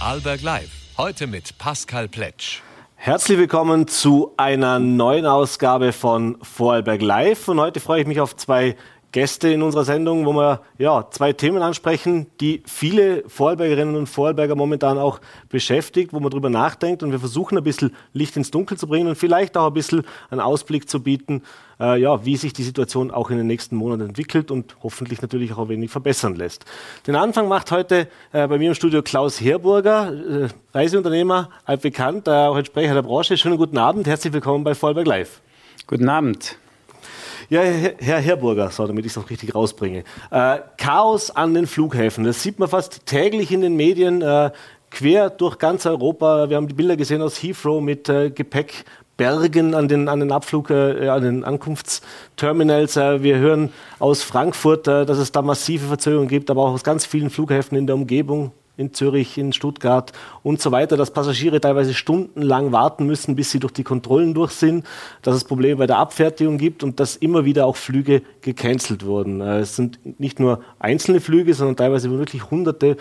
Vorarlberg Live. Heute mit Pascal Pletsch. Herzlich willkommen zu einer neuen Ausgabe von Vorarlberg Live. Und heute freue ich mich auf zwei Gäste in unserer Sendung, wo wir ja, zwei Themen ansprechen, die viele Vorarlbergerinnen und Vorarlberger momentan auch beschäftigt, wo man drüber nachdenkt und wir versuchen ein bisschen Licht ins Dunkel zu bringen und vielleicht auch ein bisschen einen Ausblick zu bieten, äh, ja, wie sich die Situation auch in den nächsten Monaten entwickelt und hoffentlich natürlich auch ein wenig verbessern lässt. Den Anfang macht heute äh, bei mir im Studio Klaus Herburger, äh, Reiseunternehmer, altbekannt, auch Entsprecher der Branche. Schönen guten Abend, herzlich willkommen bei Vorarlberg Live. Guten Abend. Ja, Herr Herburger, so, damit ich es noch richtig rausbringe. Äh, Chaos an den Flughäfen, das sieht man fast täglich in den Medien, äh, quer durch ganz Europa. Wir haben die Bilder gesehen aus Heathrow mit äh, Gepäckbergen an den, an den Abflug, äh, an den Ankunftsterminals. Äh, wir hören aus Frankfurt, äh, dass es da massive Verzögerungen gibt, aber auch aus ganz vielen Flughäfen in der Umgebung in Zürich, in Stuttgart und so weiter, dass Passagiere teilweise stundenlang warten müssen, bis sie durch die Kontrollen durch sind, dass es Probleme bei der Abfertigung gibt und dass immer wieder auch Flüge gecancelt wurden. Äh, es sind nicht nur einzelne Flüge, sondern teilweise wirklich hunderte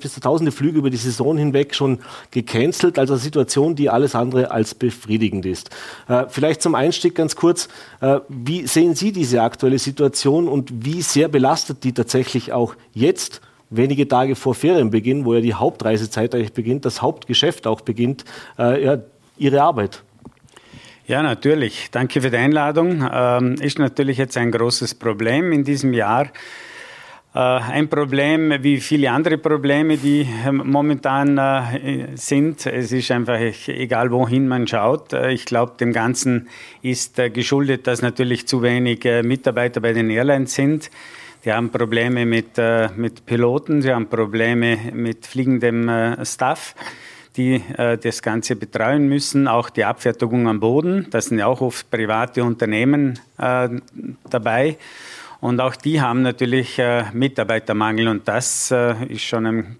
bis zu tausende Flüge über die Saison hinweg schon gecancelt. Also eine Situation, die alles andere als befriedigend ist. Äh, vielleicht zum Einstieg ganz kurz. Äh, wie sehen Sie diese aktuelle Situation und wie sehr belastet die tatsächlich auch jetzt wenige Tage vor Ferienbeginn, wo ja die Hauptreisezeit eigentlich beginnt, das Hauptgeschäft auch beginnt, äh, ja, Ihre Arbeit? Ja, natürlich. Danke für die Einladung. Ähm, ist natürlich jetzt ein großes Problem in diesem Jahr. Äh, ein Problem wie viele andere Probleme, die ähm, momentan äh, sind. Es ist einfach egal, wohin man schaut. Äh, ich glaube, dem Ganzen ist geschuldet, dass natürlich zu wenig Mitarbeiter bei den Airlines sind. Die haben Probleme mit, äh, mit Piloten, sie haben Probleme mit fliegendem äh, Staff, die äh, das Ganze betreuen müssen. Auch die Abfertigung am Boden, das sind ja auch oft private Unternehmen äh, dabei. Und auch die haben natürlich äh, Mitarbeitermangel und das äh, ist schon ein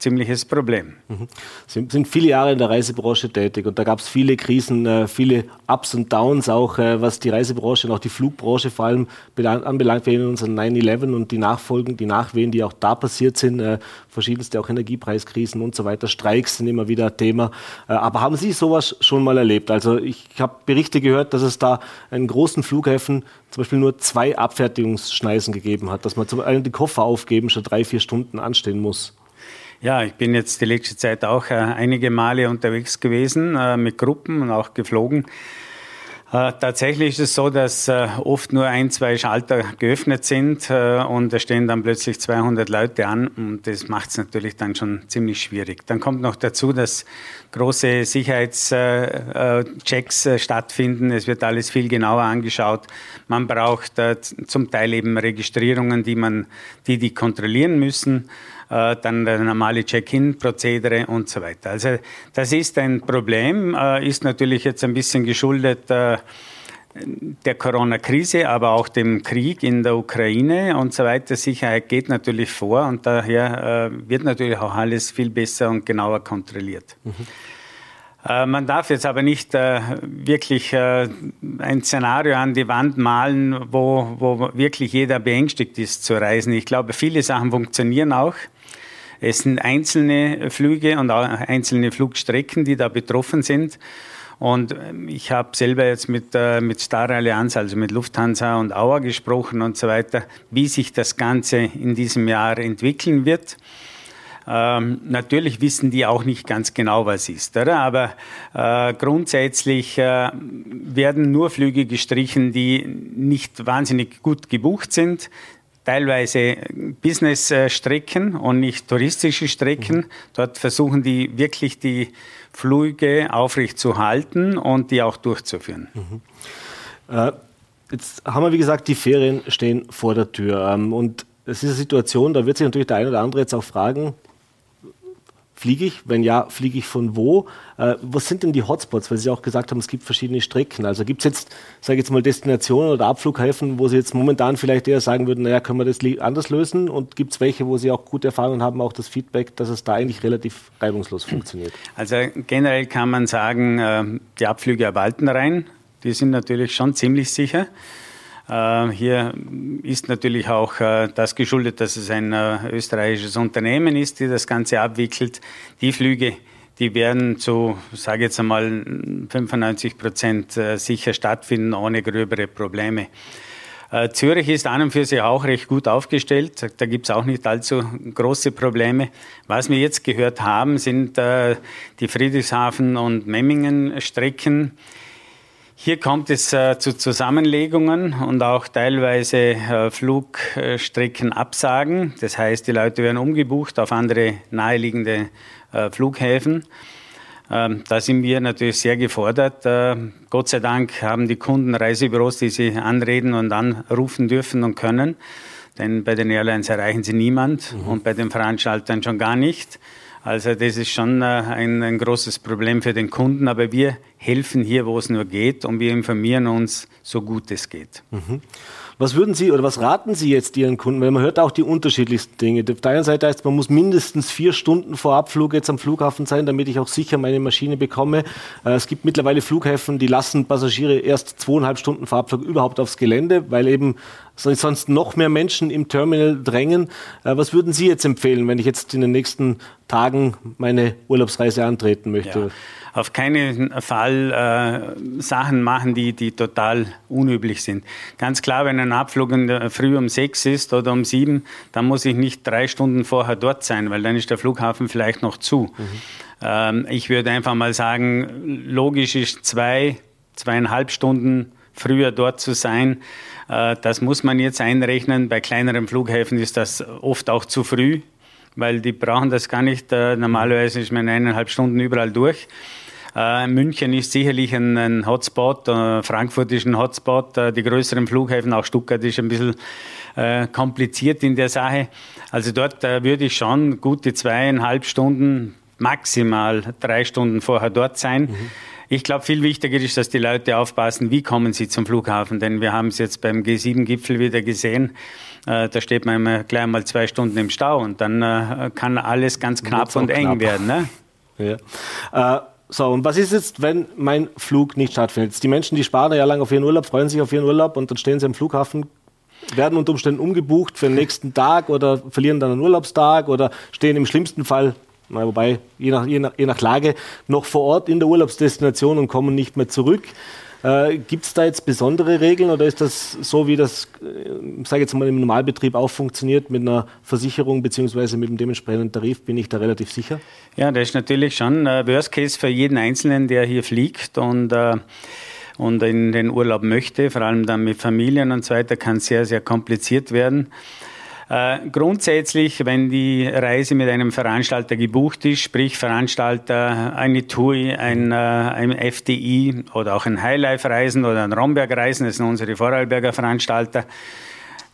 ziemliches Problem. Mhm. Sie sind viele Jahre in der Reisebranche tätig und da gab es viele Krisen, äh, viele Ups und Downs, auch äh, was die Reisebranche und auch die Flugbranche vor allem anbelangt. Wir erinnern uns an 9-11 und die Nachfolgen, die Nachwehen, die auch da passiert sind, äh, verschiedenste auch Energiepreiskrisen und so weiter. Streiks sind immer wieder Thema. Aber haben Sie sowas schon mal erlebt? Also ich habe Berichte gehört, dass es da in großen Flughäfen zum Beispiel nur zwei Abfertigungsschneisen gegeben hat, dass man zum einen die Koffer aufgeben schon drei, vier Stunden anstehen muss. Ja, ich bin jetzt die letzte Zeit auch äh, einige Male unterwegs gewesen äh, mit Gruppen und auch geflogen. Äh, tatsächlich ist es so, dass oft nur ein, zwei Schalter geöffnet sind und da stehen dann plötzlich 200 Leute an und das macht es natürlich dann schon ziemlich schwierig. Dann kommt noch dazu, dass große Sicherheitschecks stattfinden. Es wird alles viel genauer angeschaut. Man braucht zum Teil eben Registrierungen, die man, die die kontrollieren müssen. Äh, dann der normale Check-in-Prozedere und so weiter. Also das ist ein Problem, äh, ist natürlich jetzt ein bisschen geschuldet äh, der Corona-Krise, aber auch dem Krieg in der Ukraine und so weiter. Sicherheit geht natürlich vor und daher wird natürlich auch alles viel besser und genauer kontrolliert. Mhm. Man darf jetzt aber nicht wirklich ein Szenario an die Wand malen, wo, wo wirklich jeder beängstigt ist zu reisen. Ich glaube, viele Sachen funktionieren auch. Es sind einzelne Flüge und einzelne Flugstrecken, die da betroffen sind. Und ähm, ich habe selber jetzt mit, äh, mit Star Allianz, also mit Lufthansa und Auer gesprochen und so weiter, wie sich das Ganze in diesem Jahr entwickeln wird. Ähm, natürlich wissen die auch nicht ganz genau, was ist, oder? aber äh, grundsätzlich äh, werden nur Flüge gestrichen, die nicht wahnsinnig gut gebucht sind teilweise Business-Strecken und nicht touristische Strecken. Mhm. Dort versuchen die wirklich die Flüge aufrecht zu halten und die auch durchzuführen. Mhm. Äh, jetzt haben wir, wie gesagt, die Ferien stehen vor der Tür. Ähm, und es ist eine Situation, da wird sich natürlich der eine oder andere jetzt auch fragen, Fliege ich? Wenn ja, fliege ich von wo? Äh, was sind denn die Hotspots? Weil Sie auch gesagt haben, es gibt verschiedene Strecken. Also gibt es jetzt, sage ich jetzt mal, Destinationen oder Abflughäfen, wo Sie jetzt momentan vielleicht eher sagen würden, naja, können wir das anders lösen? Und gibt es welche, wo Sie auch gute Erfahrungen haben, auch das Feedback, dass es da eigentlich relativ reibungslos funktioniert? Also generell kann man sagen, äh, die Abflüge ab Altenrhein, die sind natürlich schon ziemlich sicher. Äh, hier ist natürlich auch äh, das geschuldet, dass es ein äh, österreichisches Unternehmen ist, die das Ganze abwickelt. Die Flüge, die werden zu, sage jetzt einmal, 95 Prozent sicher stattfinden, ohne gröbere Probleme. Zürich ist an und für sich auch recht gut aufgestellt. Da gibt es auch nicht allzu große Probleme. Was wir jetzt gehört haben, sind die Friedrichshafen- und Memmingen-Strecken. Hier kommt es äh, zu Zusammenlegungen und auch teilweise äh, Flugstreckenabsagen. Das heißt, die Leute werden umgebucht auf andere naheliegende äh, Flughäfen. Ähm, da sind wir natürlich sehr gefordert. Äh, Gott sei Dank haben die Kunden Reisebüros, die sie anreden und anrufen dürfen und können. Denn bei den Airlines erreichen sie niemand mhm. und bei den Veranstaltern schon gar nicht. Also das ist schon äh, ein, ein, großes Problem für den Kunden, aber wir helfen hier, wo es nur geht und wir informieren uns, so gut es geht. Mhm. Was würden Sie oder was raten Sie jetzt Ihren Kunden? Weil man hört auch die unterschiedlichsten Dinge. Auf der einen Seite heißt, man muss mindestens vier Stunden vor Abflug jetzt am Flughafen sein, damit ich auch sicher meine Maschine bekomme. Äh, es gibt mittlerweile Flughäfen, die lassen Passagiere erst zweieinhalb Stunden vor Abflug überhaupt aufs Gelände, weil eben sonst noch mehr Menschen im Terminal drängen. Äh, was würden Sie jetzt empfehlen, wenn ich jetzt in den nächsten Tagen meine Urlaubsreise antreten möchte? Ja auf keinen Fall äh, Sachen machen, die, die total unüblich sind. Ganz klar, wenn ein Abflug in der Früh um sechs ist oder um sieben, dann muss ich nicht drei Stunden vorher dort sein, weil dann ist der Flughafen vielleicht noch zu. Mhm. Ähm, ich würde einfach mal sagen, logisch ist zwei, zweieinhalb Stunden früher dort zu sein. Äh, das muss man jetzt einrechnen. Bei kleineren Flughäfen ist das oft auch zu früh weil die brauchen das gar nicht. Äh, normalerweise ist man eineinhalb Stunden überall durch. Äh, München ist sicherlich ein, Hotspot, äh, Frankfurt ist ein Hotspot, die größeren Flughäfen, auch Stuttgart ist ein bisschen kompliziert in der Sache. Also dort würde ich schon gute zweieinhalb Stunden, maximal drei Stunden vorher dort sein. Mhm. Ich glaube, viel wichtiger ist, dass die Leute aufpassen, wie kommen sie zum Flughafen. Denn wir haben es jetzt beim G7-Gipfel wieder gesehen. Äh, da steht man immer gleich mal zwei Stunden im Stau und dann äh, kann alles ganz knapp und eng knapp. werden. Ne? Ja. Äh, so, und was ist jetzt, wenn mein Flug nicht stattfindet? Die Menschen, die sparen ja lang auf ihren Urlaub, freuen sich auf ihren Urlaub und dann stehen sie am Flughafen, werden unter Umständen umgebucht für den nächsten Tag oder verlieren dann einen Urlaubstag oder stehen im schlimmsten Fall, na, wobei je nach, je, nach, je nach Lage, noch vor Ort in der Urlaubsdestination und kommen nicht mehr zurück. Äh, Gibt es da jetzt besondere Regeln oder ist das so, wie das, äh, sage jetzt mal, im Normalbetrieb auch funktioniert mit einer Versicherung bzw. mit dem dementsprechenden Tarif? Bin ich da relativ sicher? Ja, das ist natürlich schon äh, Worst Case für jeden Einzelnen, der hier fliegt und äh, und in den Urlaub möchte, vor allem dann mit Familien und so weiter, kann sehr, sehr kompliziert werden. Äh, grundsätzlich, wenn die Reise mit einem Veranstalter gebucht ist, sprich Veranstalter, eine TUI, ein, äh, ein FDI oder auch ein Highlife-Reisen oder ein Romberg-Reisen, das sind unsere Vorarlberger Veranstalter,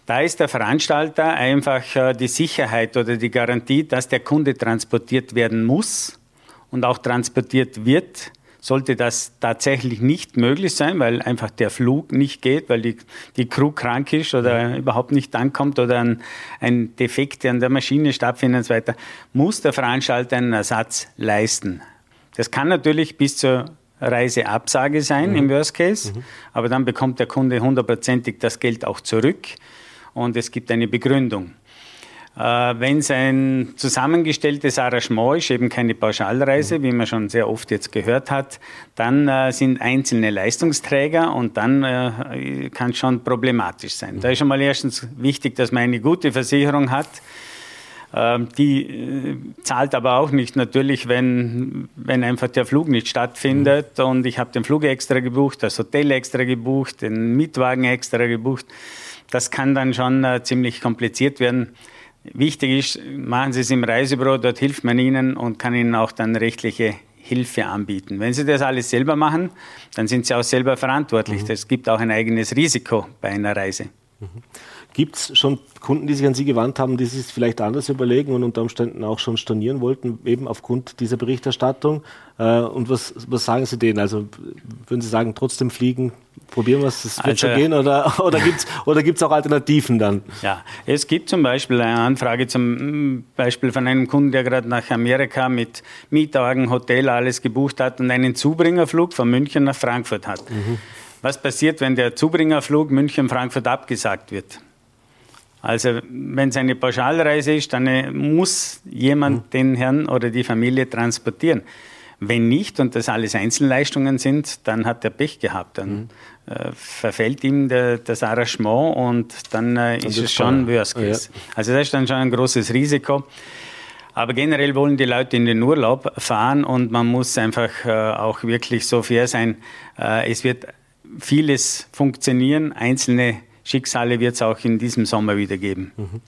da ist der Veranstalter einfach äh, die Sicherheit oder die Garantie, dass der Kunde transportiert werden muss und auch transportiert wird sollte das tatsächlich nicht möglich sein, weil einfach der Flug nicht geht, weil die, die Crew krank ist oder überhaupt nicht ankommt oder ein, ein Defekt an der Maschine stattfindet und so weiter, muss der Veranstalter einen Ersatz leisten. Das kann natürlich bis zur Reiseabsage sein mhm. im Worst Case, mhm. aber dann bekommt der Kunde hundertprozentig das Geld auch zurück und es gibt eine Begründung. Äh, Wenn es ein zusammengestelltes Arrangement ist, eben keine Pauschalreise, wie man schon sehr oft jetzt gehört hat, dann äh, sind einzelne Leistungsträger und dann äh, kann es schon problematisch sein. Da ist schon mal erstens wichtig, dass man eine gute Versicherung hat. Ähm, die äh, zahlt aber auch nicht natürlich, wenn, wenn einfach der Flug nicht stattfindet und ich habe den Flug extra gebucht, das Hotel extra gebucht, den Mietwagen extra gebucht. Das kann dann schon ziemlich kompliziert werden. Wichtig ist, machen Sie es im Reisebüro, dort hilft man Ihnen und kann Ihnen auch dann rechtliche Hilfe anbieten. Wenn Sie das alles selber machen, dann sind Sie auch selber verantwortlich. Es mhm. gibt auch ein eigenes Risiko bei einer Reise. Mhm. Gibt es schon Kunden, die sich an Sie gewandt haben, die sich vielleicht anders überlegen und unter Umständen auch schon stornieren wollten, eben aufgrund dieser Berichterstattung? Äh, und was, was sagen Sie denen? Also würden Sie sagen, trotzdem fliegen, probieren wir es, das wird also, schon gehen oder, oder gibt es oder gibt's auch Alternativen dann? Ja, es gibt zum Beispiel eine Anfrage zum Beispiel von einem Kunden, der gerade nach Amerika mit Mietwagen, Hotel, alles gebucht hat und einen Zubringerflug von München nach Frankfurt hat. Mhm. Was passiert, wenn der Zubringerflug München-Frankfurt abgesagt wird? Also wenn es eine Pauschalreise ist, dann äh, muss jemand mhm. den Herrn oder die Familie transportieren. Wenn nicht und das alles Einzelleistungen sind, dann hat er Pech gehabt. Dann mhm. äh, verfällt ihm der, das Arrangement und dann äh, ist es schon Worst Case. Ja. Also das ist dann schon ein großes Risiko. Aber generell wollen die Leute in den Urlaub fahren und man muss einfach äh, auch wirklich so fair sein. Äh, es wird vieles funktionieren, einzelne Schicksale wird es auch in diesem Sommer wieder geben. Mhm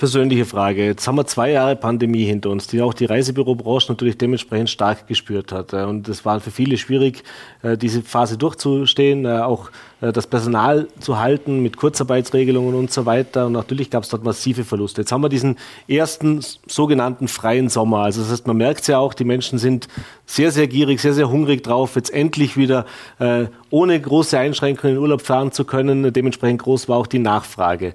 persönliche Frage. Jetzt haben wir zwei Jahre Pandemie hinter uns, die auch die Reisebürobranche natürlich dementsprechend stark gespürt hat. Und es war für viele schwierig, äh, diese Phase durchzustehen, äh, auch äh, das Personal zu halten mit Kurzarbeitsregelungen und so weiter. Und natürlich gab es dort massive Verluste. Jetzt haben wir diesen ersten sogenannten freien Sommer. Also das heißt, man merkt es ja auch, die Menschen sind sehr, sehr gierig, sehr, sehr hungrig drauf, jetzt endlich wieder ohne große Einschränkungen in Urlaub fahren zu können. Dementsprechend groß war auch die Nachfrage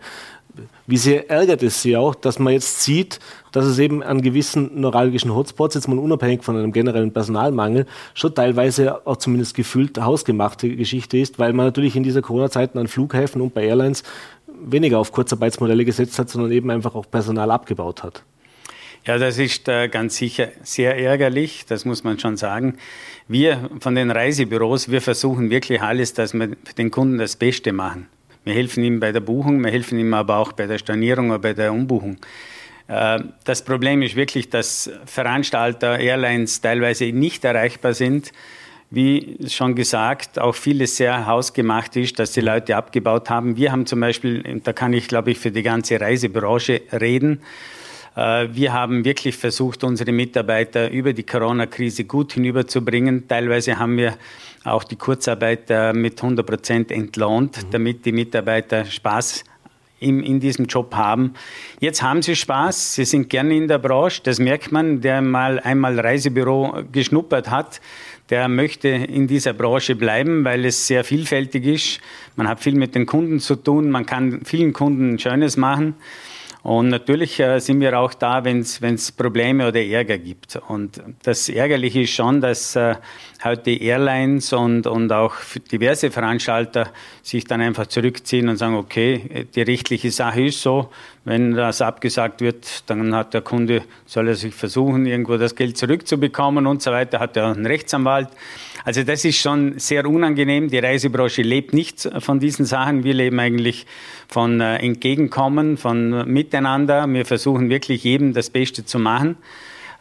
wie sehr ärgert es Sie auch, dass man jetzt sieht, dass es eben an gewissen neuralgischen Hotspots, jetzt mal unabhängig von einem generellen Personalmangel, schon teilweise auch zumindest gefühlt hausgemachte Geschichte ist, weil man natürlich in dieser Corona-Zeit an Flughäfen und bei Airlines weniger auf Kurzarbeitsmodelle gesetzt hat, sondern eben einfach auch Personal abgebaut hat. Ja, das ist äh, ganz sicher sehr ärgerlich, das muss man schon sagen. Wir von den Reisebüros, wir versuchen wirklich alles, dass wir den Kunden das Beste machen. Wir helfen ihm bei der Buchung, wir helfen ihm aber auch bei der Stornierung oder bei der Umbuchung. Äh, das Problem ist wirklich, dass Veranstalter, Airlines teilweise nicht erreichbar sind. Wie schon gesagt, auch vieles sehr hausgemacht ist, dass die Leute abgebaut haben. Wir haben zum Beispiel, da kann ich glaube ich für die ganze Reisebranche reden, wir haben wirklich versucht, unsere Mitarbeiter über die Corona-Krise gut hinüberzubringen. Teilweise haben wir auch die Kurzarbeit mit 100 Prozent entlohnt, mhm. damit die Mitarbeiter Spaß in, in diesem Job haben. Jetzt haben sie Spaß, sie sind gerne in der Branche, das merkt man, der mal einmal Reisebüro geschnuppert hat, der möchte in dieser Branche bleiben, weil es sehr vielfältig ist. Man hat viel mit den Kunden zu tun, man kann vielen Kunden Schönes machen. Und natürlich äh, sind wir auch da, wenn es Probleme oder Ärger gibt. Und das Ärgerliche ist schon, dass äh, heute Airlines und, und auch diverse Veranstalter sich dann einfach zurückziehen und sagen, okay, die rechtliche Sache ist so, wenn das abgesagt wird, dann hat der Kunde, soll er sich versuchen, irgendwo das Geld zurückzubekommen und so weiter, hat er einen Rechtsanwalt. Also das ist schon sehr unangenehm. Die Reisebranche lebt nicht von diesen Sachen. Wir leben eigentlich von äh, Entgegenkommen, von Miteinander. Wir versuchen wirklich jedem das Beste zu machen.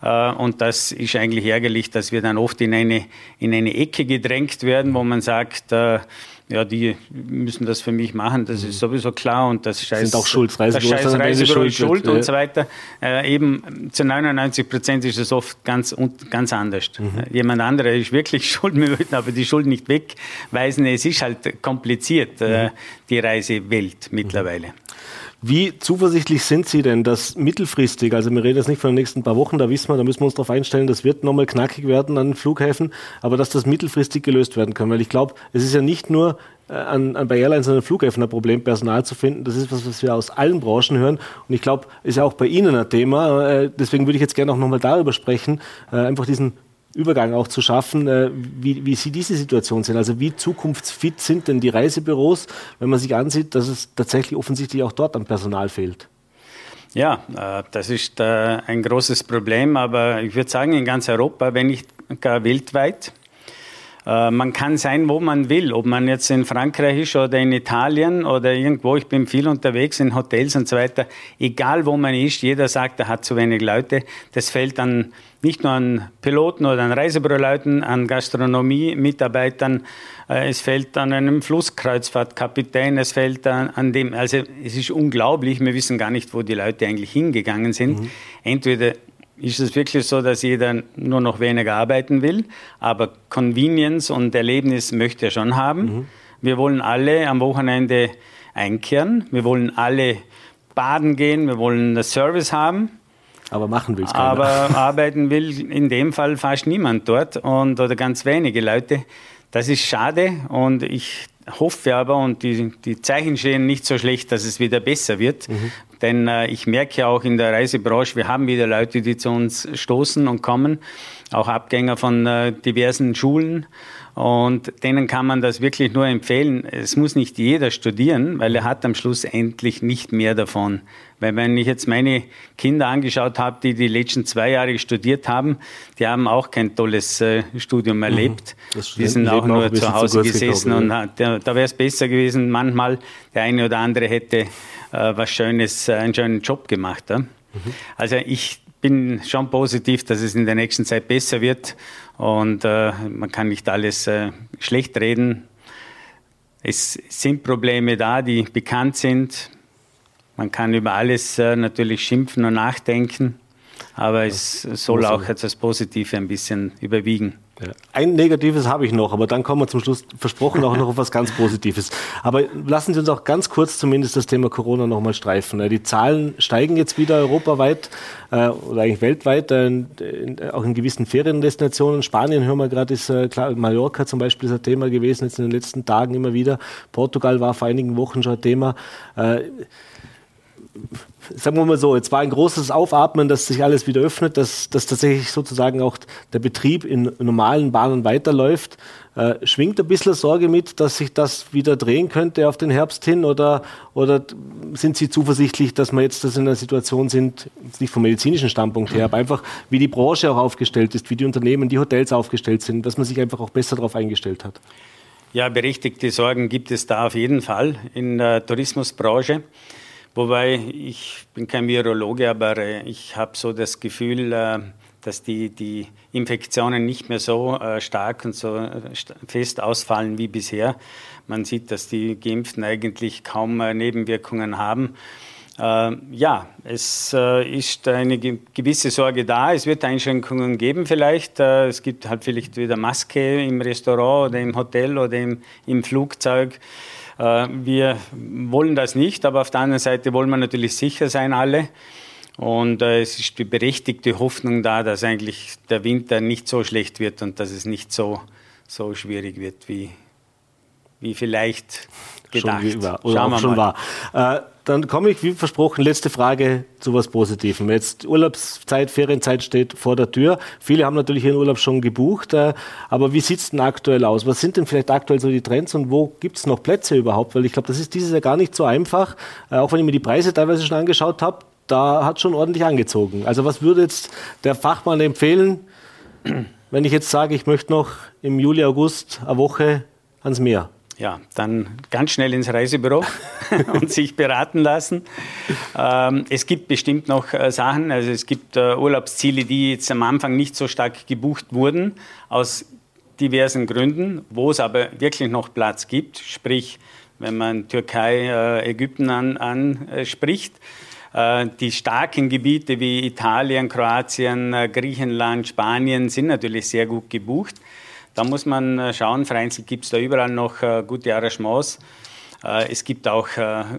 Äh, und das ist eigentlich ärgerlich, dass wir dann oft in eine, in eine Ecke gedrängt werden, wo man sagt, äh, ja, die müssen das für mich machen, das ist sowieso klar und das Scheiß, sind auch Schuld, Reisebüro, das Scheiß Reisebüro ist schuld und so weiter. Äh, eben zu 99 Prozent ist es oft ganz, ganz anders. Mhm. Äh, jemand anderer ist wirklich schuld, wir würden aber die Schuld nicht wegweisen. Es ist halt kompliziert, mhm. die Reisewelt mittlerweile. Wie zuversichtlich sind Sie denn, dass mittelfristig, also wir reden jetzt nicht von den nächsten paar Wochen, da wissen wir, da müssen wir uns darauf einstellen, das wird nochmal knackig werden an den Flughäfen, aber dass das mittelfristig gelöst werden kann, weil ich glaube, es ist ja nicht nur äh, an, an bei Airlines an Flughäfen ein Problem, Personal zu finden. Das ist was, was wir aus allen Branchen hören. Und ich glaube, ist ja auch bei Ihnen ein Thema. Äh, deswegen würde ich jetzt gerne auch nochmal darüber sprechen, äh, einfach diesen Übergang auch zu schaffen, äh, wie, wie Sie diese Situation sehen. Also wie zukunftsfit sind denn die Reisebüros, wenn man sich ansieht, dass es tatsächlich offensichtlich auch dort am Personal fehlt? Ja, äh, das ist äh, ein großes Problem, aber ich würde sagen in ganz Europa, wenn nicht gar weltweit. Man kann sein, wo man will, ob man jetzt in Frankreich ist oder in Italien oder irgendwo. Ich bin viel unterwegs in Hotels und so weiter. Egal wo man ist, jeder sagt, er hat zu wenig Leute. Das fällt dann nicht nur an Piloten oder an Reisebüroleuten, an Gastronomie-Mitarbeitern, äh, es fällt an einem Flusskreuzfahrtkapitän, es fällt an, an, dem, also es ist unglaublich, wir wissen gar nicht, wo die Leute eigentlich hingegangen sind. Mhm. Entweder ist es wirklich so, dass jeder nur noch weniger arbeiten will, aber Convenience und Erlebnis möchte er schon haben. Mhm. Wir wollen alle am Wochenende einkehren, wir wollen alle baden gehen, wir wollen das Service haben. Aber machen will es keiner. Aber arbeiten will in dem Fall fast niemand dort und, oder ganz wenige Leute. Das ist schade und ich hoffe aber, und die, die Zeichen stehen nicht so schlecht, dass es wieder besser wird. Mhm. Denn äh, ich merke auch in der Reisebranche, wir haben wieder Leute, die zu uns stoßen und kommen, auch Abgänger von äh, diversen Schulen. Und denen kann man das wirklich nur empfehlen. Es muss nicht jeder studieren, weil er hat am Schluss endlich nicht mehr davon. Weil wenn ich jetzt meine Kinder angeschaut habe, die die letzten zwei Jahre studiert haben, die haben auch kein tolles äh, Studium mhm. erlebt. Mhm. Die sind auch nur zu Hause gesessen und ja. da wäre es besser gewesen, manchmal der eine oder andere hätte äh, was Schönes, äh, einen schönen Job gemacht. Ja? Mhm. Also ich bin schon positiv, dass es in der nächsten Zeit besser wird und äh, man kann nicht alles äh, schlecht reden. Es sind Probleme da, die bekannt sind. Man kann über alles äh, natürlich schimpfen und nachdenken, aber es soll auch jetzt das Positive ein bisschen überwiegen. Ja. Ein Negatives habe ich noch, aber dann kommen wir zum Schluss versprochen auch noch auf was ganz Positives. Aber lassen Sie uns auch ganz kurz zumindest das Thema Corona nochmal streifen. Die Zahlen steigen jetzt wieder europaweit äh, oder eigentlich weltweit, äh, in, auch in gewissen Feriendestinationen. Spanien hören wir gerade, ist äh, klar, Mallorca zum Beispiel ist ein Thema gewesen, jetzt in den letzten Tagen immer wieder. Portugal war vor einigen Wochen schon ein Thema. Sagen wir mal so, jetzt war ein großes Aufatmen, dass sich alles wieder öffnet, dass, dass tatsächlich sozusagen auch der Betrieb in normalen Bahnen weiterläuft. Äh, schwingt ein bisschen Sorge mit, dass sich das wieder drehen könnte auf den Herbst hin oder, oder sind Sie zuversichtlich, dass wir jetzt das in einer Situation sind, nicht vom medizinischen Standpunkt her, aber einfach wie die Branche auch aufgestellt ist, wie die Unternehmen, die Hotels aufgestellt sind, dass man sich einfach auch besser darauf eingestellt hat? Ja, berechtigte Sorgen gibt es da auf jeden Fall in der Tourismusbranche. Wobei ich bin kein Virologe, aber äh, ich habe so das Gefühl, äh, dass die, die Infektionen nicht mehr so äh, stark und so fest ausfallen wie bisher. Man sieht, dass die Geimpften eigentlich kaum Nebenwirkungen haben. Ja, es ist eine gewisse Sorge da. Es wird Einschränkungen geben vielleicht. Es gibt halt vielleicht wieder Maske im Restaurant oder im Hotel oder im, im Flugzeug. Äh, wir wollen das nicht, aber auf der anderen Seite wollen wir natürlich sicher sein, alle. Und äh, es ist die berechtigte Hoffnung da, dass eigentlich der Winter nicht so schlecht wird und dass es nicht so, so schwierig wird, wie, wie vielleicht gedacht. Schon, war, oder Schauen wir schon mal. war. Äh, dann komme ich, wie versprochen, letzte Frage zu was Positivem. Jetzt Urlaubszeit, Ferienzeit steht vor der Tür. Viele haben natürlich ihren Urlaub schon gebucht. Äh, aber wie sieht es denn aktuell aus? Was sind denn vielleicht aktuell so die Trends und wo gibt es noch Plätze überhaupt? Weil ich glaube, das ist dieses Jahr gar nicht so einfach. Äh, auch wenn ich mir die Preise teilweise schon angeschaut habe, da hat schon ordentlich angezogen. Also was würde jetzt der Fachmann empfehlen, wenn ich jetzt sage, ich möchte noch im Juli, August eine Woche ans Meer? Ja, dann ganz schnell ins Reisebüro und sich beraten lassen. Ähm, es gibt bestimmt noch äh, Sachen, also es gibt äh, Urlaubsziele, die jetzt am Anfang nicht so stark gebucht wurden, aus diversen Gründen, wo es aber wirklich noch Platz gibt, sprich, wenn man Türkei, äh, Ägypten anspricht. An, äh, die starken Gebiete wie Italien, Kroatien, äh, Griechenland, Spanien sind natürlich sehr gut gebucht. Da muss man äh, schauen, vereinzelt gibt es da überall noch äh, gute Arrangements. Äh, es gibt auch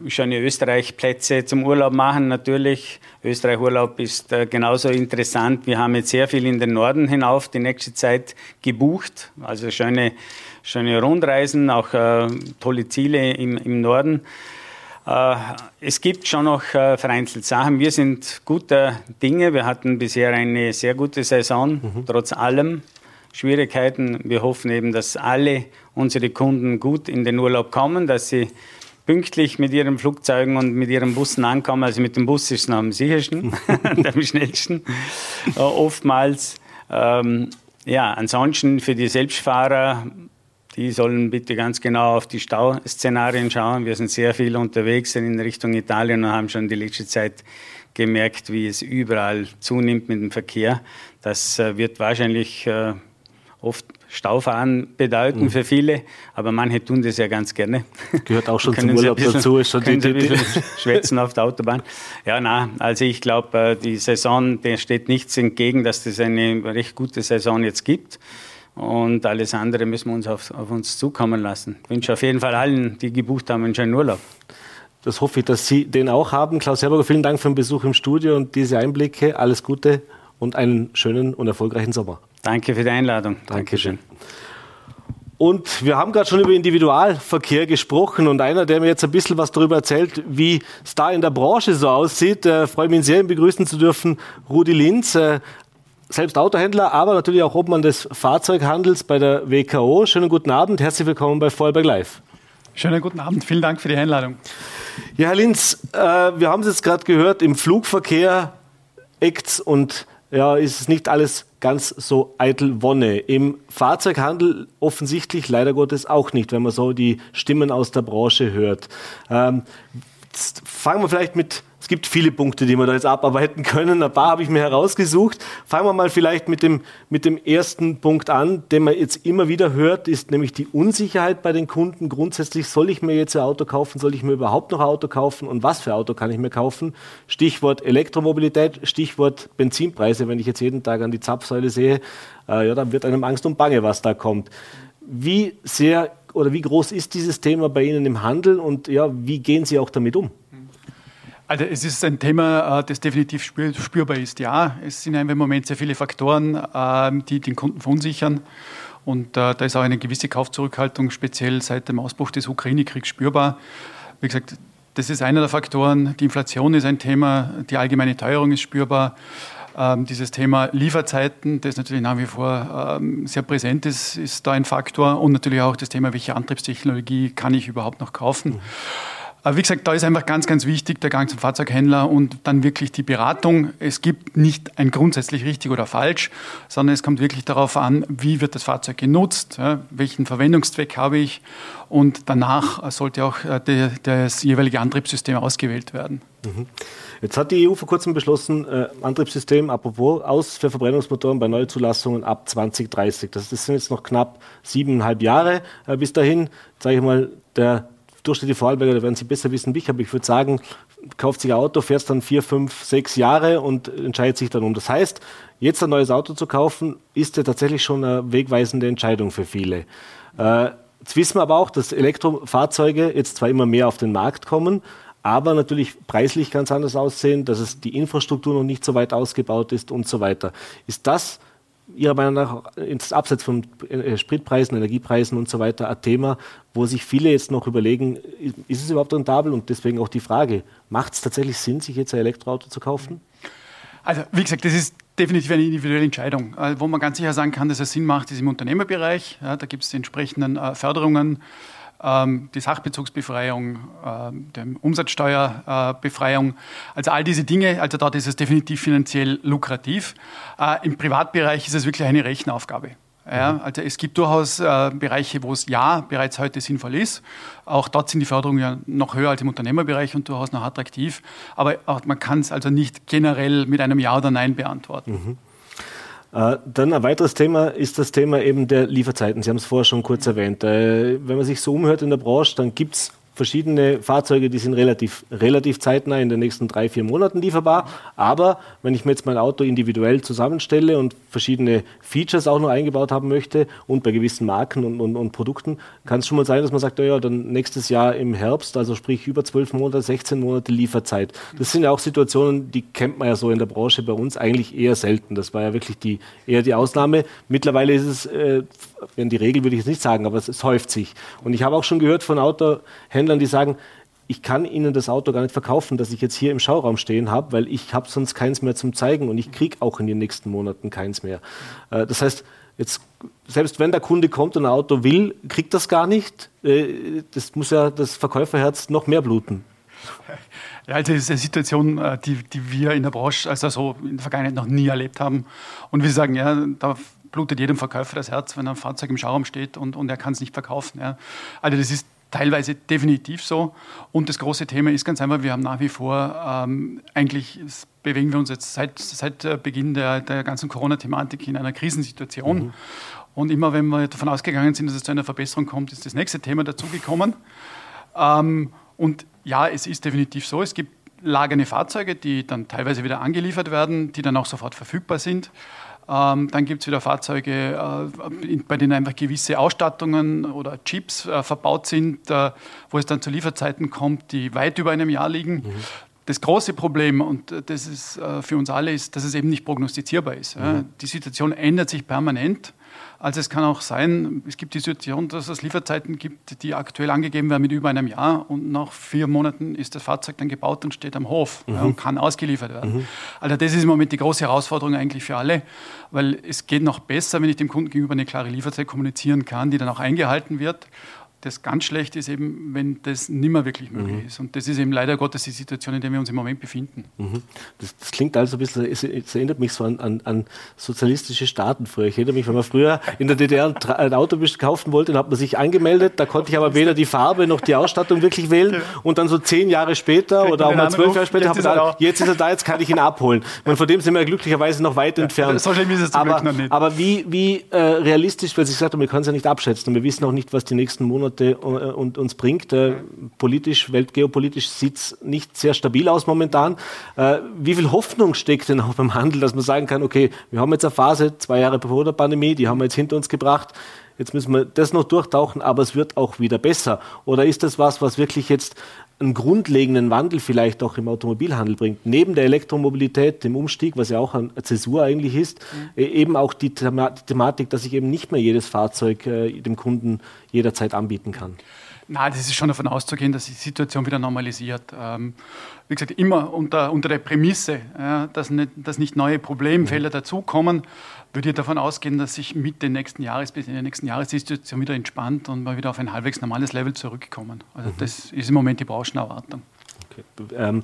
schöne Österreich-Plätze zum Urlaub machen natürlich. Österreich-Urlaub ist genauso interessant. Wir haben jetzt sehr viel in den Norden hinauf die nächste Zeit gebucht. Also schöne, schöne Rundreisen, auch tolle Ziele im, im Norden. Es gibt schon noch vereinzelt Sachen. Wir sind guter Dinge. Wir hatten bisher eine sehr gute Saison, mhm. trotz allem. Schwierigkeiten. Wir hoffen eben, dass alle unsere Kunden gut in den Urlaub kommen, dass sie pünktlich mit ihren Flugzeugen und mit ihren Bussen ankommen. Also mit dem Bus ist es noch am sichersten, am schnellsten. Äh, oftmals. Ähm, ja, ansonsten für die Selbstfahrer, die sollen bitte ganz genau auf die Stauszenarien schauen. Wir sind sehr viel unterwegs in Richtung Italien und haben schon die letzte Zeit gemerkt, wie es überall zunimmt mit dem Verkehr. Das äh, wird wahrscheinlich äh, oft Staufahren bedeuten mhm. für viele, aber manche tun das ja ganz gerne. Gehört auch schon zum Urlaub bisschen, dazu. Ist schon die, die, die schwätzen auf der Autobahn. Ja, na, also ich glaube, äh, die Saison, der steht nichts entgegen, dass das eine recht gute Saison jetzt gibt. Und alles andere müssen wir uns auf, auf uns zukommen lassen. Ich wünsche auf jeden Fall allen, die gebucht haben, einen schönen Urlaub. Das hoffe ich, dass Sie den auch haben. Klaus Herberger, vielen Dank für den Besuch im Studio und diese Einblicke. Alles Gute und einen schönen und erfolgreichen Sommer. Danke für die Einladung. Dankeschön. Und wir haben gerade schon über Individualverkehr gesprochen und einer, der mir jetzt ein bisschen was darüber erzählt, wie es da in der Branche so aussieht, äh, freue mich sehr, ihn begrüßen zu dürfen, Rudi Linz. Äh, selbst Autohändler, aber natürlich auch Obmann des Fahrzeughandels bei der WKO. Schönen guten Abend, herzlich willkommen bei Vollberg Live. Schönen guten Abend, vielen Dank für die Einladung. Ja, Herr Linz, äh, wir haben es jetzt gerade gehört, im Flugverkehr eckt und ja, ist es nicht alles ganz so eitel Wonne. Im Fahrzeughandel offensichtlich leider Gottes auch nicht, wenn man so die Stimmen aus der Branche hört. Ähm, fangen wir vielleicht mit es gibt viele Punkte, die wir da jetzt abarbeiten können. Ein paar habe ich mir herausgesucht. Fangen wir mal vielleicht mit dem, mit dem ersten Punkt an, den man jetzt immer wieder hört, ist nämlich die Unsicherheit bei den Kunden. Grundsätzlich, soll ich mir jetzt ein Auto kaufen? Soll ich mir überhaupt noch ein Auto kaufen? Und was für ein Auto kann ich mir kaufen? Stichwort Elektromobilität, Stichwort Benzinpreise. Wenn ich jetzt jeden Tag an die Zapfsäule sehe, äh, ja, dann wird einem Angst und Bange, was da kommt. Wie sehr oder wie groß ist dieses Thema bei Ihnen im Handel und ja, wie gehen Sie auch damit um? Also es ist ein Thema, äh, das definitiv spürbar ist. Ja, es sind im Moment sehr viele Faktoren, ähm, die den Kunden verunsichern. Und äh, da ist auch eine gewisse Kaufzurückhaltung, speziell seit dem Ausbruch des Ukraine-Kriegs spürbar. Wie gesagt, das ist einer der Faktoren. Die Inflation ist ein Thema, die allgemeine Teuerung ist spürbar. Ähm, dieses Thema Lieferzeiten, das natürlich nach wie vor ähm, sehr präsent ist, ist da ein Faktor. Und natürlich auch das Thema, welche Antriebstechnologie kann ich überhaupt noch kaufen. Mhm. Aber wie gesagt, da ist einfach ganz, ganz wichtig der Gang zum Fahrzeughändler und dann wirklich die Beratung. Es gibt nicht ein grundsätzlich richtig oder falsch, sondern es kommt wirklich darauf an, wie wird das Fahrzeug genutzt, welchen Verwendungszweck habe ich und danach sollte auch äh, das jeweilige Antriebssystem ausgewählt werden. Mhm. Jetzt hat die EU vor kurzem beschlossen, äh, Antriebssystem, apropos, aus für Verbrennungsmotoren bei Neuzulassungen ab 2030. Das, das sind jetzt noch knapp siebeneinhalb Jahre äh, bis dahin. Sage ich mal, der durchschnittliche Vorarlberger, da werden Sie besser wissen wie ich, aber ich würde sagen, kauft sich ein Auto, fährt es dann vier, fünf, sechs Jahre und entscheidet sich dann um. Das heißt, jetzt ein neues Auto zu kaufen, ist ja tatsächlich schon eine wegweisende Entscheidung für viele. Äh, jetzt wissen wir aber auch, dass Elektrofahrzeuge jetzt zwar immer mehr auf den Markt kommen, aber natürlich preislich ganz anders aussehen, dass es die Infrastruktur noch nicht so weit ausgebaut ist und so weiter. Ist das Ihrer Meinung nach ins Abseits von äh, Spritpreisen, Energiepreisen und so weiter ein Thema, wo sich viele jetzt noch überlegen, ist es überhaupt rentabel? Und deswegen auch die Frage, macht es tatsächlich Sinn, sich jetzt ein Elektroauto zu kaufen? Also wie gesagt, das ist definitiv eine individuelle Entscheidung. Äh, wo man ganz sicher sagen kann, dass es Sinn macht, ist im Unternehmerbereich. Ja, da gibt es die entsprechenden äh, Förderungen die Sachbezugsbefreiung, ähm, die Umsatzsteuerbefreiung. Also all diese Dinge, also dort ist es definitiv finanziell lukrativ. Äh, Im Privatbereich ist es wirklich eine Rechenaufgabe. Ja, mhm. also es gibt durchaus äh, Bereiche, wo es ja bereits heute sinnvoll ist. Auch dort sind die Förderungen ja noch höher als im Unternehmerbereich und durchaus noch attraktiv. Aber man kann es also nicht generell mit einem Ja oder Nein beantworten. Mhm. Äh, dann ein weiteres Thema ist das Thema eben der Lieferzeiten. Sie haben es vorher schon kurz erwähnt. Äh, wenn man sich so umhört in der Branche, dann gibt es verschiedene Fahrzeuge, die sind relativ, relativ zeitnah in den nächsten drei, vier Monaten lieferbar. Aber wenn ich mir jetzt mein Auto individuell zusammenstelle und verschiedene Features auch noch eingebaut haben möchte und bei gewissen Marken und, und, und Produkten, kann es schon mal sein, dass man sagt, ja, dann nächstes Jahr im Herbst, also sprich über zwölf Monate, 16 Monate Lieferzeit. Das sind ja auch Situationen, die kennt man ja so in der Branche bei uns eigentlich eher selten. Das war ja wirklich die, eher die Ausnahme. Mittlerweile ist es, äh, die Regel würde ich jetzt nicht sagen, aber es, es häuft sich. Und ich habe auch schon gehört von Autohändlern, Händlern, die sagen, ich kann Ihnen das Auto gar nicht verkaufen, das ich jetzt hier im Schauraum stehen habe, weil ich habe sonst keins mehr zum Zeigen und ich kriege auch in den nächsten Monaten keins mehr. Äh, das heißt, jetzt, selbst wenn der Kunde kommt und ein Auto will, kriegt das gar nicht. Äh, das muss ja das Verkäuferherz noch mehr bluten. Ja, also das ist eine Situation, äh, die, die wir in der Branche, also so in der Vergangenheit noch nie erlebt haben. Und wir sagen, ja, da blutet jedem Verkäufer das Herz, wenn ein Fahrzeug im Schauraum steht und, und er kann es nicht verkaufen. Ja. Also das ist teilweise definitiv so. Und das große Thema ist ganz einfach, wir haben nach wie vor ähm, eigentlich bewegen wir uns jetzt seit, seit äh, Beginn der, der ganzen Corona-Thematik in einer Krisensituation. Mhm. Und immer wenn wir davon ausgegangen sind, dass es zu einer Verbesserung kommt, ist das nächste Thema dazugekommen. Ähm, und ja, es ist definitiv so, es gibt lagerne Fahrzeuge, die dann teilweise wieder angeliefert werden, die dann auch sofort verfügbar sind. Ähm, dann gibt es wieder Fahrzeuge, äh, bei denen einfach gewisse Ausstattungen oder Chips äh, verbaut sind, äh, wo es dann zu Lieferzeiten kommt, die weit über einem Jahr liegen. Mhm. das große Problem, und das ist für uns alle, ist, dass es eben nicht prognostizierbar ist. Mhm. Die Situation ändert sich permanent. Also es kann auch sein, es gibt die Situation, dass es Lieferzeiten gibt, die aktuell angegeben werden mit über einem Jahr und nach vier Monaten ist das Fahrzeug dann gebaut und steht am Hof mhm. ja, und kann ausgeliefert werden. Mhm. Also das ist im Moment die große Herausforderung eigentlich für alle, weil es geht noch besser, wenn ich dem Kunden gegenüber eine klare Lieferzeit kommunizieren kann, die dann auch eingehalten wird das ganz schlecht ist eben, wenn das nicht mehr wirklich möglich mhm. ist. Und das ist eben leider Gottes die Situation, in der wir uns im Moment befinden. Mhm. Das, das, klingt also ein bisschen, es, es erinnert mich so an, an, an, sozialistische Staaten früher. Ich erinnere mich, wenn man früher in der DDR ein, ein Auto kaufen wollte, dann hat man sich angemeldet, da konnte ich aber weder die Farbe noch die Ausstattung wirklich wählen. Und dann so zehn Jahre später Kriegt oder auch mal zwölf Jahre später, jetzt ist, da, jetzt ist er da, jetzt kann ich ihn abholen. Und von dem sind wir glücklicherweise noch weit entfernt. So schlimm ist es zum aber, Glück noch nicht. Aber wie, wie äh, realistisch, weil Sie gesagt haben, wir können es ja nicht abschätzen. Wir wissen auch nicht, was die nächsten Monate äh, und uns bringt. Äh, politisch, weltgeopolitisch sieht es nicht sehr stabil aus momentan. Äh, wie viel Hoffnung steckt denn auch beim Handel, dass man sagen kann, okay, wir haben jetzt eine Phase, zwei Jahre bevor der Pandemie, die haben wir jetzt hinter uns gebracht. Jetzt müssen wir das noch durchtauchen, aber es wird auch wieder besser. Oder ist das was, was wirklich jetzt einen grundlegenden Wandel vielleicht auch im Automobilhandel bringt. Neben der Elektromobilität, dem Umstieg, was ja auch eine Zäsur eigentlich ist, mhm. eben auch die, Thematik, dass ich eben nicht mehr jedes Fahrzeug äh, dem Kunden jederzeit anbieten kann. Nein, das ist schon davon auszugehen, dass die Situation wieder normalisiert. Ähm, wie gesagt, immer unter, unter der Prämisse, ja, dass, nicht, dass nicht neue Problemfelder mhm. dazukommen, würde ich davon ausgehen, dass sich Mitte nächsten Jahres bis in den nächsten Jahres die Situation wieder entspannt und wir wieder auf ein halbwegs normales Level zurückkommen. Also mhm. das ist im Moment die Branchenerwartung. Okay. Ähm,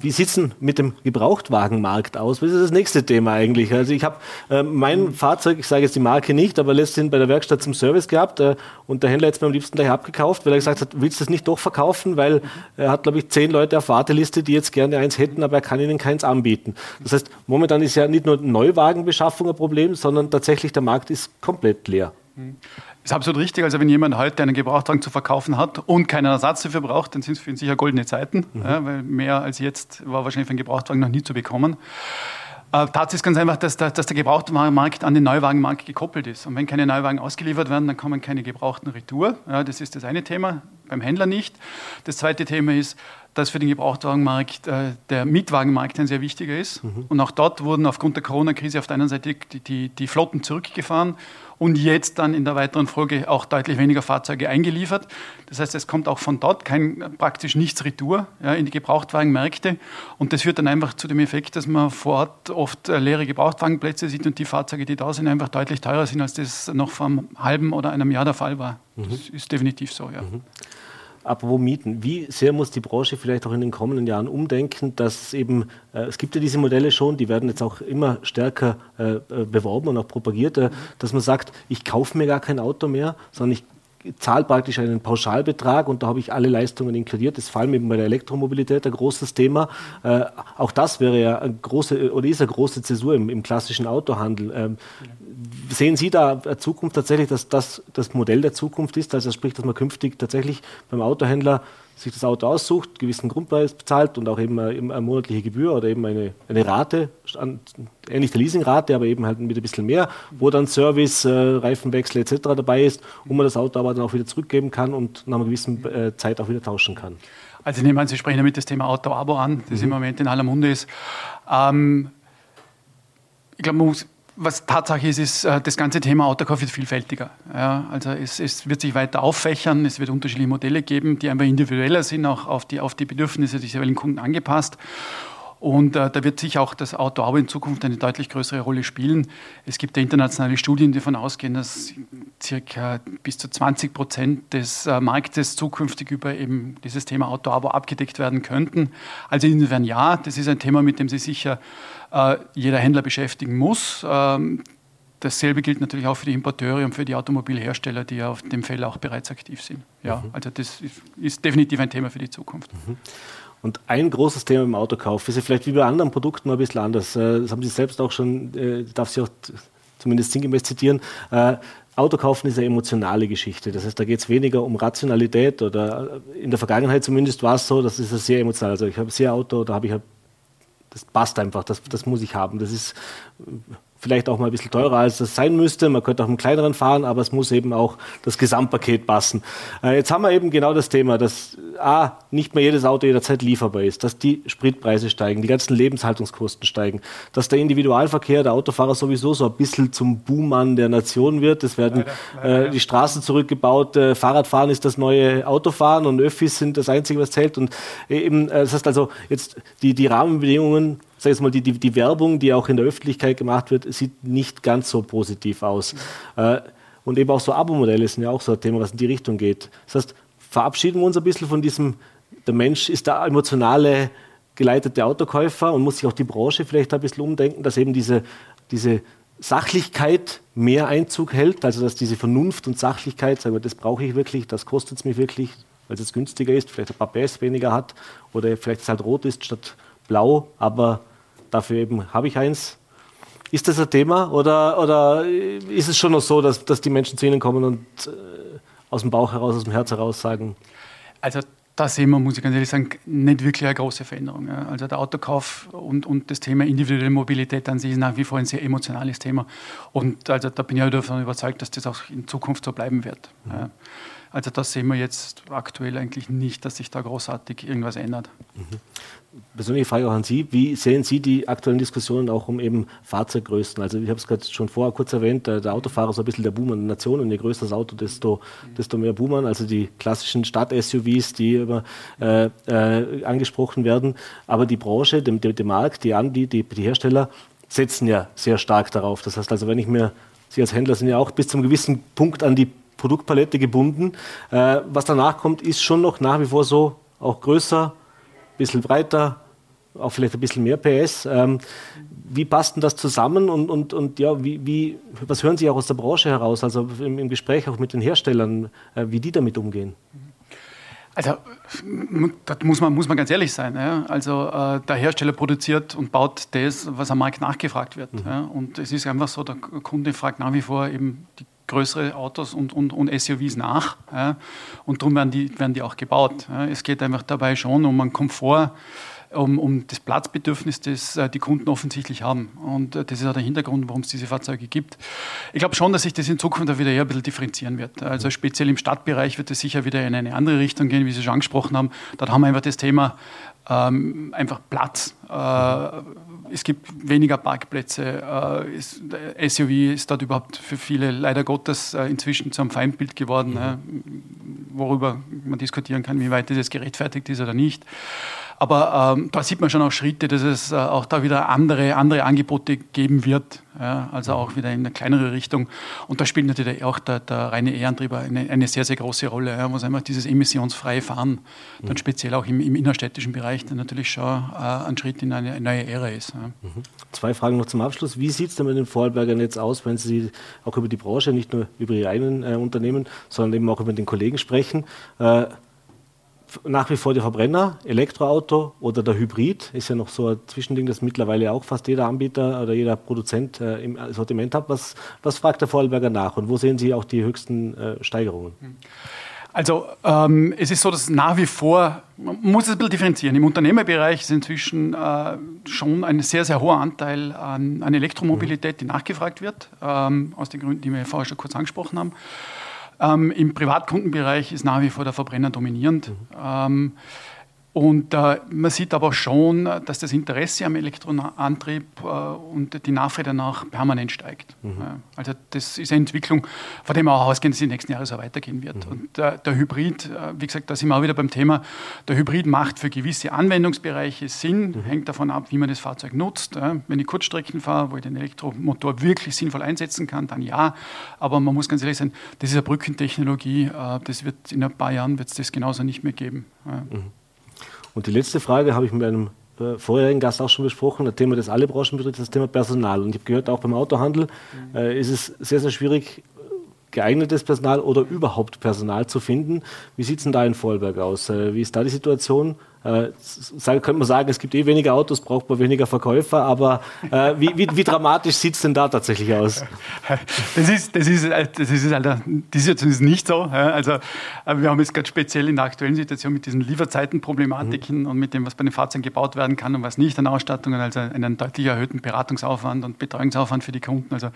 wie sieht es denn mit dem Gebrauchtwagenmarkt aus? Was ist das nächste Thema eigentlich? Also ich habe äh, mein mhm. Fahrzeug, ich sage jetzt die Marke nicht, aber letztens bei der Werkstatt zum Service gehabt äh, und der Händler hat es mir am liebsten gleich abgekauft, weil er gesagt hat, willst du das nicht doch verkaufen? Weil mhm. er hat, glaube ich, zehn Leute auf Warteliste, die jetzt gerne eins hätten, aber er kann ihnen keins anbieten. Das heißt, momentan ist ja nicht nur Neuwagenbeschaffung ein Problem, sondern tatsächlich der Markt ist komplett leer. Mhm. Ist absolut richtig. Also wenn jemand heute einen Gebrauchtwagen zu verkaufen hat und keinen Ersatz dafür braucht, dann sind es für ihn sicher goldene Zeiten, mhm. ja, weil mehr als jetzt war wahrscheinlich für einen Gebrauchtwagen noch nie zu bekommen. Äh, Tatsache ist ganz einfach, dass der, dass der Gebrauchtwagenmarkt an den Neuwagenmarkt gekoppelt ist. Und wenn keine Neuwagen ausgeliefert werden, dann kommen keine gebrauchten Retour. Ja, das ist das eine Thema, beim Händler nicht. Das zweite Thema ist, dass für den Gebrauchtwagenmarkt äh, der Mietwagenmarkt ein sehr wichtiger ist. Mhm. Und auch dort wurden aufgrund der Corona-Krise auf der einen Seite die, die, die Flotten zurückgefahren und jetzt dann in der weiteren Folge auch deutlich weniger Fahrzeuge eingeliefert. Das heißt, es kommt auch von dort kein, praktisch nichts Retour ja, in die Gebrauchtwagenmärkte und das führt dann einfach zu dem Effekt, dass man vor Ort oft äh, leere Gebrauchtwagenplätze sieht und die Fahrzeuge, die da sind, einfach deutlich teurer sind, als das noch vor einem halben oder einem Jahr der Fall war. Mhm. Das ist definitiv so, ja. Mhm. Apropos Mieten, wie sehr muss die Branche vielleicht auch in den kommenden Jahren umdenken, dass eben, äh, es gibt ja diese Modelle schon, die werden jetzt auch immer stärker äh, äh beworben und auch propagiert, äh, dass man sagt, ich kaufe mir gar kein Auto mehr, sondern ich zahle praktisch einen Pauschalbetrag und da habe ich alle Leistungen inkludiert. Das vor allem eben bei der Elektromobilität ein großes Thema. Äh, auch das wäre ja eine große oder ist eine große Zäsur im, im klassischen Autohandel. Ähm, sehen Sie da Zukunft tatsächlich, dass das das Modell der Zukunft ist? Also sprich, dass man künftig tatsächlich beim Autohändler sich das Auto aussucht, gewissen Grundpreis bezahlt und auch eben eine, eine monatliche Gebühr oder eben eine, eine Rate, ähnlich der Leasingrate, aber eben halt mit ein bisschen mehr, wo dann Service, äh, Reifenwechsel etc. dabei ist, wo man das Auto aber dann auch wieder zurückgeben kann und nach einer gewissen äh, Zeit auch wieder tauschen kann. Also ich nehme an, Sie sprechen damit das Thema Auto-Abo an, das mhm. im Moment in aller Munde ist. Ähm, ich glaube, man muss was Tatsache ist, ist, äh, das ganze Thema Autokauf wird vielfältiger. Ja, also es, es, wird sich weiter auffächern, es wird unterschiedliche Modelle geben, die einfach individueller sind, auch auf die, auf die Bedürfnisse des jeweiligen Kunden angepasst. Und äh, da wird sich auch das Auto auch in Zukunft eine deutlich größere Rolle spielen. Es gibt ja internationale Studien, die davon ausgehen, dass circa bis zu 20 Prozent des äh, Marktes zukünftig über eben dieses Thema Auto-Abo abgedeckt werden könnten. Also insofern ja, das ist ein Thema, mit dem Sie sicher äh, jeder Händler beschäftigen muss. Ähm, dasselbe gilt natürlich auch für die Importeure und für die Automobilhersteller, die ja auf dem Feld auch bereits aktiv sind. Ja, mhm. also das ist, ist, definitiv ein Thema für die Zukunft. Mhm. Und ein großes Thema im Autokauf ist ja vielleicht wie bei anderen Produkten ein bisschen anders. Äh, das haben Sie selbst auch schon, äh, darf Sie auch zumindest sinngemäß zitieren. Autokaufen ist eine emotionale Geschichte. Das heißt, da geht es weniger um Rationalität oder in der Vergangenheit zumindest war es so, das ist sehr emotional. Also ich habe sehr Auto, da habe ich das passt einfach, das, das muss ich haben. Das ist vielleicht auch mal ein bisschen teurer, als das sein müsste. Man könnte auch einen kleineren fahren, aber es muss eben auch das Gesamtpaket passen. Äh, jetzt haben wir eben genau das Thema, dass A, nicht mehr jedes Auto jederzeit lieferbar ist, dass die Spritpreise steigen, die ganzen Lebenshaltungskosten steigen, dass der Individualverkehr, der Autofahrer sowieso so ein bisschen zum Buhmann der Nation wird. Es werden leider, leider, äh, die Straßen zurückgebaut, äh, Fahrradfahren ist das neue Autofahren und Öffis sind das Einzige, was zählt. Und eben, äh, das heißt also, jetzt die, die Rahmenbedingungen sag jetzt mal, die, die, die Werbung, die auch in der Öffentlichkeit gemacht wird, sieht nicht ganz so positiv aus. Mhm. und eben auch so Abo-Modelle sind ja auch so ein Thema, was in die Richtung geht. Das heißt, verabschieden wir uns ein bisschen von diesem, der Mensch ist der emotionale, geleitete Autokäufer und muss sich auch die Branche vielleicht ein bisschen umdenken, dass eben diese, diese Sachlichkeit mehr Einzug hält, also dass diese Vernunft und Sachlichkeit, sagen wir, das brauche ich wirklich, das kostet es mich wirklich, weil es günstiger ist, vielleicht ein paar PS weniger hat oder vielleicht es halt rot ist statt blau, aber dafür eben habe ich eins. Ist das ein Thema oder, oder ist es schon noch so, dass, dass die Menschen zu Ihnen kommen und äh, aus dem Bauch heraus, aus dem Herz heraus sagen? Also da sehen wir, muss ich ganz ehrlich sagen, nicht wirklich eine große Veränderung. Also der Autokauf und, und das Thema individuelle Mobilität an sich ist nach wie vor ein sehr emotionales Thema. Und also da bin ich davon überzeugt, dass das auch in Zukunft so bleiben wird. Mhm. Also das sehen wir jetzt aktuell eigentlich nicht, dass sich da großartig irgendwas ändert. Mhm persönliche Frage auch an Sie. Wie sehen Sie die aktuellen Diskussionen auch um eben Fahrzeuggrößen? Also ich habe es gerade schon vorher kurz erwähnt, der, der, Autofahrer ist ein bisschen der Boomer der Nation und je größer das Auto, desto, desto mehr Boomern. Also die klassischen Stadt-SUVs, die immer äh, äh, angesprochen werden. Aber die Branche, der, der Markt, die, die, die, die Hersteller setzen ja sehr stark darauf. Das heißt also, wenn ich mir, Sie als Händler sind ja auch bis zum gewissen Punkt an die Produktpalette gebunden. Äh, was danach kommt, ist schon noch nach wie vor so, auch größer, ein bisschen breiter, auch vielleicht ein bisschen mehr PS. Ähm, wie passt denn das zusammen und, und, und ja, wie, wie, was hören Sie auch aus der Branche heraus, also im, im Gespräch auch mit den Herstellern, äh, wie die damit umgehen? Also, da muss man, muss man ganz ehrlich sein. Ja? Also, äh, der Hersteller produziert und baut das, was am Markt nachgefragt wird. Mhm. Ja? Und es ist einfach so, der Kunde fragt nach wie vor eben die größere Autos und, und, und SUVs nach. Ja? Und darum werden die, werden die auch gebaut. Ja? Es geht einfach dabei schon um einen Komfort, um, um das Platzbedürfnis, das äh, die Kunden offensichtlich haben. Und äh, das ist auch der Hintergrund, warum es diese Fahrzeuge gibt. Ich glaube schon, dass sich das in Zukunft wieder eher ein bisschen differenzieren wird. Also speziell im Stadtbereich wird es sicher wieder in eine andere Richtung gehen, wie Sie schon angesprochen haben. Dort haben wir einfach das Thema ähm, einfach Platz. Äh, es gibt weniger Parkplätze. Äh, SUV ist dort überhaupt für viele leider Gottes äh, inzwischen zu einem Feindbild geworden, mhm. worüber man diskutieren kann, wie weit das gerechtfertigt ist oder nicht. Aber ähm, da sieht man schon auch Schritte, dass es äh, auch da wieder andere, andere Angebote geben wird, ja, also auch wieder in eine kleinere Richtung. Und da spielt natürlich auch der, der reine E-Antrieb eine, eine, sehr, sehr große Rolle, ja, wo es einfach dieses emissionsfreie Fahren dann mhm. speziell auch im, im, innerstädtischen Bereich dann natürlich schon äh, ein Schritt in eine neue Ära ist. Ja. Mhm. Zwei Fragen noch zum Abschluss. Wie sieht es denn mit den Vorarlbergern jetzt aus, wenn Sie auch über die Branche, nicht nur über Ihre eigenen äh, Unternehmen, sondern eben auch über den Kollegen sprechen? Äh, nach wie vor der Verbrenner, Elektroauto oder der Hybrid ist ja noch so ein Zwischending, das mittlerweile auch fast jeder Anbieter oder jeder Produzent äh, im Sortiment hat. Was, was fragt der Vorarlberger nach und wo sehen Sie auch die höchsten äh, Steigerungen? Also ähm, es ist so, dass nach wie vor, man muss es ein bisschen differenzieren, im Unternehmerbereich ist inzwischen äh, schon ein sehr, sehr hoher Anteil an, an Elektromobilität, die nachgefragt wird, ähm, aus den Gründen, die wir vorher schon kurz angesprochen haben. Ähm, Im Privatkundenbereich ist nach wie vor der Verbrenner dominierend. Mhm. Und äh, man sieht aber schon, dass das Interesse am Elektroantrieb äh, und die Nachfrage danach permanent steigt. Mhm. Also das ist eine Entwicklung, von der wir auch ausgehen, dass sie nächsten Jahre so weitergehen wird. Mhm. Und äh, der Hybrid, äh, wie gesagt, da sind wir auch wieder beim Thema, der Hybrid macht für gewisse Anwendungsbereiche Sinn, mhm. hängt davon ab, wie man das Fahrzeug nutzt. Wenn ich Kurzstrecken fahre, wo ich den Elektromotor wirklich sinnvoll einsetzen kann, dann ja. Aber man muss ganz ehrlich sein, das ist eine Brückentechnologie, äh, das wird in ein paar Jahren wird es das genauso nicht mehr geben. Und die letzte Frage habe ich mit einem äh, vorherigen Gast auch schon besprochen, ein Thema, das alle Branchen betrifft, das Thema Personal. Und ich habe gehört, auch beim Autohandel mhm. äh, ist es sehr, sehr schwierig, geeignetes Personal oder überhaupt Personal zu finden. Wie sieht es denn da in Vorarlberg aus? Äh, wie ist da die Situation? Äh, könnte man sagen, es gibt eh weniger Autos, braucht man weniger Verkäufer, aber äh, wie, wie, wie, dramatisch sieht es denn da tatsächlich aus? Das ist, das ist, das ist, Alter, die Situation ist nicht so. Also, wir haben jetzt gerade speziell in der aktuellen Situation mit diesen Lieferzeitenproblematiken mhm. und mit dem, was bei den Fahrzeugen gebaut werden kann und was nicht an Ausstattungen, also einen deutlich erhöhten Beratungsaufwand und Betreuungsaufwand für die Kunden. Also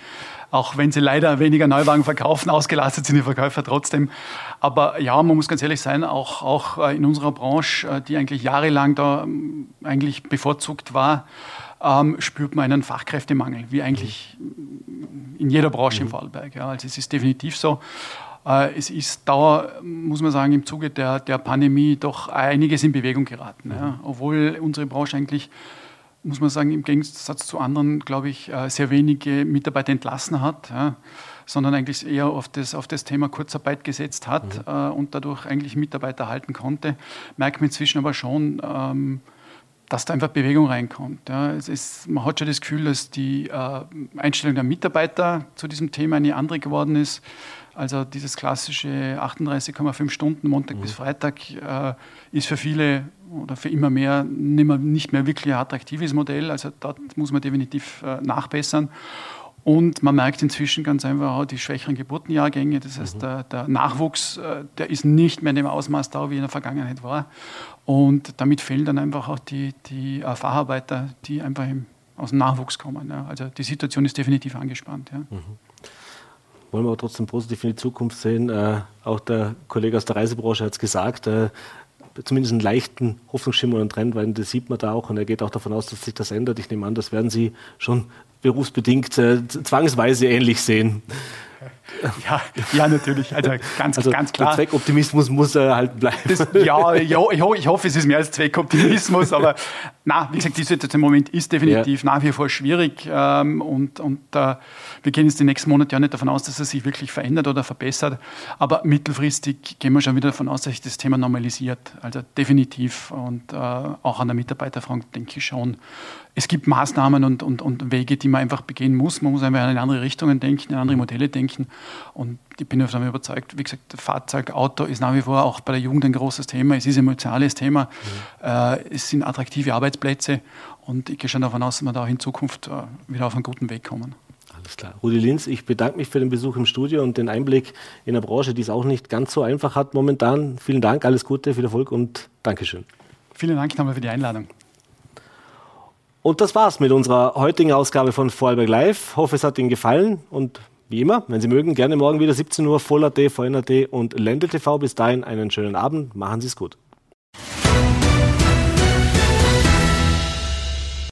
auch wenn sie leider weniger Neuwagen verkaufen, ausgelastet sind die Verkäufer trotzdem. Aber ja, man muss ganz ehrlich sein, auch, auch äh, in unserer Branche, äh, die eigentlich jahrelang da ähm, eigentlich bevorzugt war, ähm, spürt man einen Fachkräftemangel, wie eigentlich in jeder Branche im Vorarlberg. Ja. Also es ist definitiv so. Äh, es ist da, muss man sagen, im Zuge der, der Pandemie doch einiges in Bewegung geraten. Ja. Obwohl unsere Branche eigentlich muss man sagen, im Gegensatz zu anderen, glaube ich, äh, sehr wenige Mitarbeiter entlassen hat, ja, sondern eigentlich eher auf das, auf das Thema Kurzarbeit gesetzt hat mhm. äh, und dadurch eigentlich Mitarbeiter halten konnte. Merkt man inzwischen aber schon, ähm, dass da einfach Bewegung reinkommt. Ja. Ist, man hat schon das Gefühl, dass die äh, Einstellung der Mitarbeiter zu diesem Thema eine andere geworden ist. Also dieses klassische 38,5 Stunden Montag mhm. bis Freitag äh, ist für viele oder für immer mehr nicht mehr, nicht mehr wirklich ein attraktives Modell. Also dort muss man definitiv äh, nachbessern. Und man merkt inzwischen ganz einfach auch die schwächeren Geburtenjahrgänge. Das heißt, mhm. der, der, Nachwuchs, äh, der ist nicht mehr in dem Ausmaß da, wie in der Vergangenheit war. Und damit fehlen dann einfach auch die, die äh, Facharbeiter, die einfach aus dem Nachwuchs kommen. Also die Situation ist definitiv angespannt. Ja. Mhm wollen wir aber trotzdem positiv in die Zukunft sehen. Äh, auch der Kollege aus der Reisebranche hat es gesagt, äh, zumindest einen leichten Hoffnungsschimmer und Trend, weil das sieht man da auch und er geht auch davon aus, dass sich das ändert. Ich nehme an, das werden Sie schon berufsbedingt äh, zwangsweise ähnlich sehen. Ja, ja, natürlich. Also ganz, also ganz klar. Der Zweckoptimismus muss äh, halt bleiben. Das, ja, ich, ich, hoffe, es ist mehr als Zweckoptimismus, aber na, wie gesagt, die Situation im Moment ist definitiv ja. nach wie vor schwierig ähm, und, und äh, wir gehen jetzt die nächsten Monate ja nicht davon aus, dass es sich wirklich verändert oder verbessert, aber mittelfristig gehen wir schon wieder davon aus, dass sich das Thema normalisiert. Also definitiv und äh, auch an der Mitarbeiterfront denke ich schon. Es gibt Maßnahmen und, und, und Wege, die man einfach begehen muss. Man muss einfach in andere Richtungen denken, in andere Modelle denken. Und ich bin davon überzeugt, wie gesagt, Fahrzeug, Auto ist nach wie vor auch bei der Jugend ein großes Thema. Es ist ein emotionales Thema. Mhm. Es sind attraktive Arbeitsplätze. Und ich gehe schon davon aus, dass wir da auch in Zukunft äh, wieder auf einen guten Weg kommen. Alles klar. Rudi Linz, ich bedanke mich für den Besuch im Studio und den Einblick in eine Branche, die es auch nicht ganz so einfach hat momentan. Vielen Dank, alles Gute, viel Erfolg und Dankeschön. Vielen Dank nochmal für die Einladung. Und das war's mit unserer heutigen Ausgabe von Vorarlberg Live. Hoffe, es hat Ihnen gefallen und wie immer, wenn Sie mögen, gerne morgen wieder 17 Uhr, Voll.at, VN.at und Ländle TV. Bis dahin einen schönen Abend. Machen Sie es gut.